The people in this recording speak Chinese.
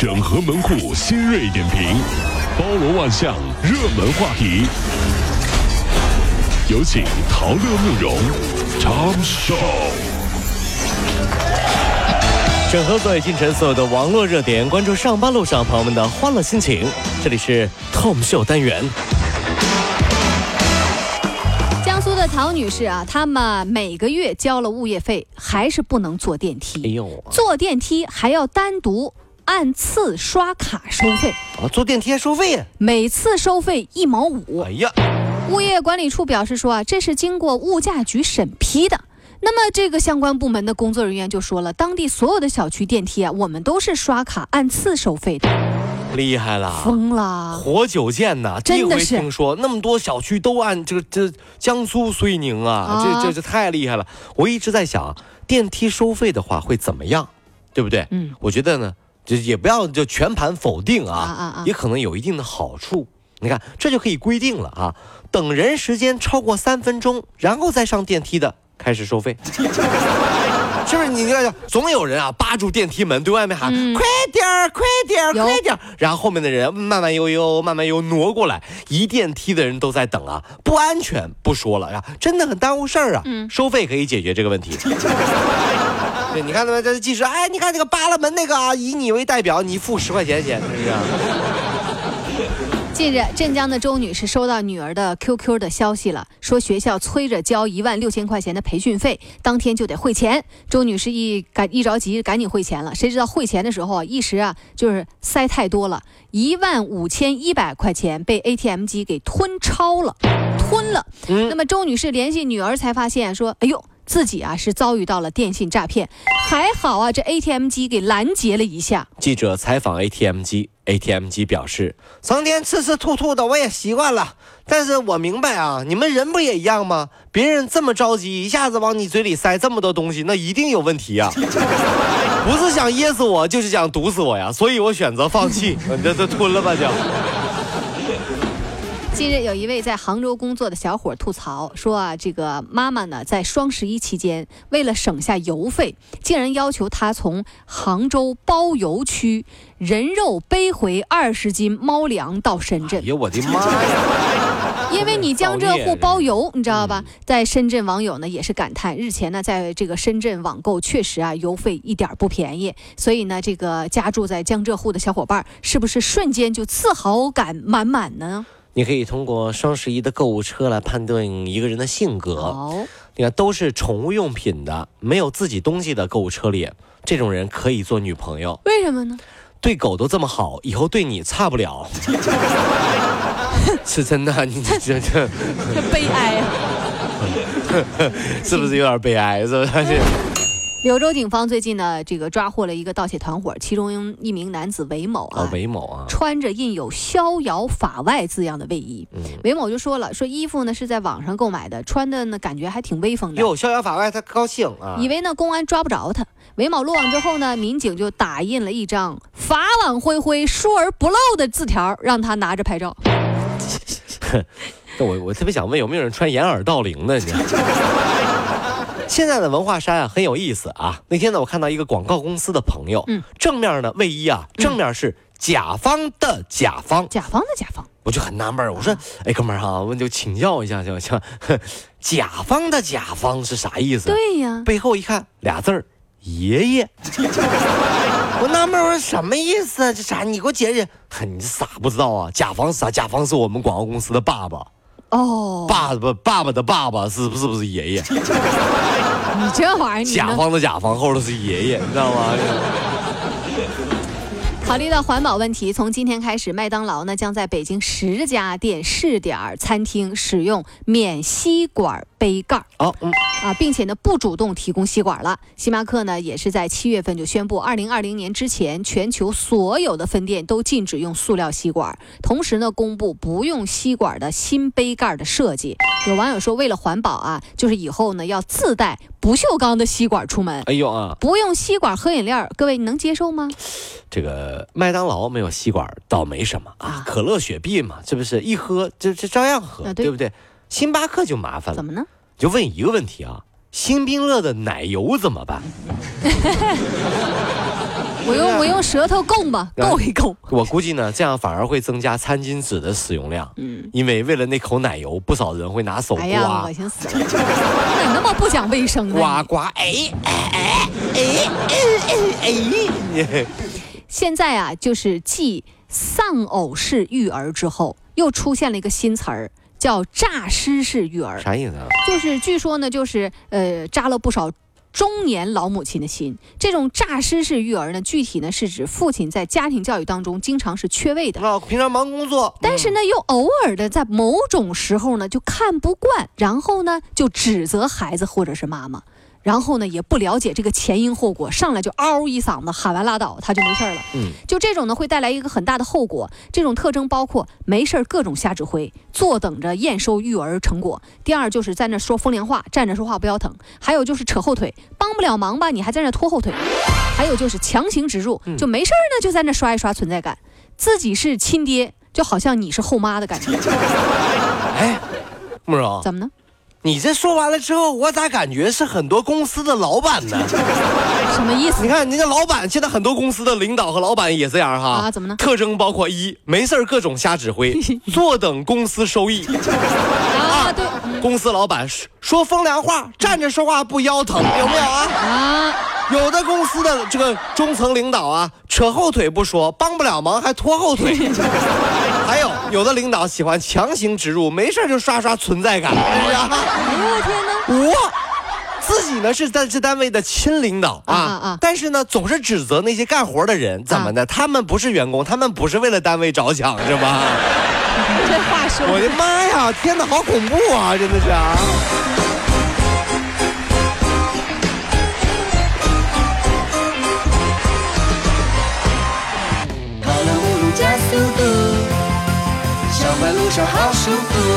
整合门户新锐点评，包罗万象，热门话题。有请陶乐慕容长寿。整合最近城所有的网络热点，关注上班路上朋友们的欢乐心情。这里是 Tom 秀单元。江苏的陶女士啊，他们每个月交了物业费，还是不能坐电梯。哎呦，坐电梯还要单独按次刷卡收费，啊，坐电梯还收费呀？每次收费一毛五哎。呀，物业管理处表示说啊，这是经过物价局审批的。那么这个相关部门的工作人员就说了，当地所有的小区电梯啊，我们都是刷卡按次收费的。厉害了！疯了！活久见呐，真的是听说那么多小区都按这个这江苏遂宁啊，啊这这这太厉害了。我一直在想，电梯收费的话会怎么样，对不对？嗯，我觉得呢，就也不要就全盘否定啊，啊啊啊也可能有一定的好处。你看，这就可以规定了啊，等人时间超过三分钟，然后再上电梯的开始收费。是不是你看，总有人啊扒住电梯门对外面喊、嗯快点儿，快点儿，快点儿，然后后面的人慢慢悠悠、慢慢悠挪过来，一电梯的人都在等啊，不安全不说了呀，真的很耽误事儿啊。嗯收费可以解决这个问题。对，你看他们这技师，哎，你看这个扒拉门那个啊，以你为代表，你付十块钱钱，是不是？近日，镇江的周女士收到女儿的 QQ 的消息了，说学校催着交一万六千块钱的培训费，当天就得汇钱。周女士一赶一着急，赶紧汇钱了。谁知道汇钱的时候啊，一时啊就是塞太多了，一万五千一百块钱被 ATM 机给吞超了，吞了。嗯那么周女士联系女儿才发现说，哎呦。自己啊是遭遇到了电信诈骗，还好啊这 ATM 机给拦截了一下。记者采访 ATM 机，ATM 机表示，成天吃吃吐吐的我也习惯了，但是我明白啊，你们人不也一样吗？别人这么着急，一下子往你嘴里塞这么多东西，那一定有问题呀、不是想噎死我，就是想毒死我呀，所以我选择放弃，你这这吞了吧就。近日，有一位在杭州工作的小伙吐槽说啊，这个妈妈呢，在双十一期间，为了省下邮费，竟然要求他从杭州包邮区人肉背回二十斤猫粮到深哎圳，呀，我的妈呀！因为你江浙沪包邮，你知道吧嗯？在深圳网友呢也是感叹，日前呢，在这个深圳网购确实啊，邮费一点不便宜，所以呢，这个家住在江浙沪的小伙伴，是不是瞬间就自豪感满满呢？你可以通过双十一的购物车来判断一个人的性格。哦，你看，都是宠物用品的，没有自己东西的购物车里，这种人可以做女朋友。为什么呢？对狗都这么好，以后对你差不了。是真的，你这这这悲哀啊！是不是有点悲哀？是不是？柳州警方最近呢，这个抓获了一个盗窃团伙，其中一名男子韦某啊，哦，韦某啊，穿着印有“逍遥法外”字样的卫衣。嗯，韦某就说了，说衣服呢是在网上购买的，穿的呢感觉还挺威风的，哟，逍遥法外，他高兴啊。以为呢公安抓不着他。韦某落网之后呢，民警就打印了一张“法网恢恢，疏而不漏”的字条，让他拿着拍照。那我我特别想问，有没有人穿掩耳盗铃的？你现在的文化衫啊很有意思啊。那天呢，我看到一个广告公司的朋友，嗯，正面呢卫衣啊，正面是甲方的甲方，甲方的甲方，我就很纳闷儿，我说，哎，哥们儿哈，我就请教一下，行不行？甲方的甲方是啥意思？对呀，背后一看俩字儿，爷爷。我纳闷儿，我说什么意思啊？这啥？你给我解释。哼你傻不知道啊？甲方是啥？甲方是我们广告公司的爸爸，哦，爸爸爸爸的爸爸是不是不是爷爷？你这玩意儿，甲方的甲方后头是爷爷，你知道吗？考虑到环保问题，从今天开始，麦当劳呢将在北京十家店试点儿餐厅使用免吸管杯盖儿哦，嗯，啊，并且呢不主动提供吸管了。星巴克呢也是在七月份就宣布，二零二零年之前，全球所有的分店都禁止用塑料吸管，同时呢公布不用吸管的新杯盖儿的设计。有网友说，为了环保啊，就是以后呢要自带不锈钢的吸管出门。哎呦啊，不用吸管喝饮料，各位你能接受吗？这个麦当劳没有吸管倒没什么啊啊，可乐、雪碧嘛，这不是一喝这这照样喝，啊对对不对？星巴克就麻烦了，怎么呢？就问一个问题啊，星冰乐的奶油怎么办？我用我用舌头够吧，够一够。我估计呢，这样反而会增加餐巾纸的使用量。嗯，因为为了那口奶油，不少人会拿手哎呀，刮恶心死了！咋那么不讲卫生呢？刮刮，哎哎哎哎哎哎哎！现在啊，就是继丧偶式育儿之后，又出现了一个新词儿，叫诈尸式育儿。啥意思啊？就是据说呢，就是呃扎了不少中年老母亲的心。这种诈尸式育儿呢，具体呢是指父亲在家庭教育当中经常是缺位的。那平常忙工作，但是呢，又偶尔的在某种时候呢，就看不惯，然后呢，就指责孩子或者是妈妈，然后呢，也不了解这个前因后果，上来就嗷一嗓子喊完拉倒，他就没事儿了。嗯，就这种呢，会带来一个很大的后果。这种特征包括没事儿各种瞎指挥，坐等着验收育儿成果。第二就是在那说风凉话，站着说话不腰疼。还有就是扯后腿，帮不了忙吧，你还在那拖后腿。还有就是强行植入，就没事儿呢，就在那刷一刷存在感，自己是亲爹，就好像你是后妈的感觉。哎，慕容，怎么呢？你这说完了之后，我咋感觉是很多公司的老板呢？什么意思你看，人家老板，现在很多公司的领导和老板也这样哈。啊？怎么呢？特征包括一，没事儿各种瞎指挥，坐等公司收益。啊，对公司老板说说风凉话，站着说话不腰疼，有没有啊？啊，有的公司的这个中层领导啊，扯后腿不说，帮不了忙还拖后腿。还有有的领导喜欢强行植入，没事就刷刷存在感，是不是啊？哎呦我天哪！我自己呢是在这单位的亲领导啊，啊但是呢总是指责那些干活的人，怎么的？他们不是员工，他们不是为了单位着想，是吧？这话说我的妈呀！天哪，好恐怖啊！真的是啊。好舒服。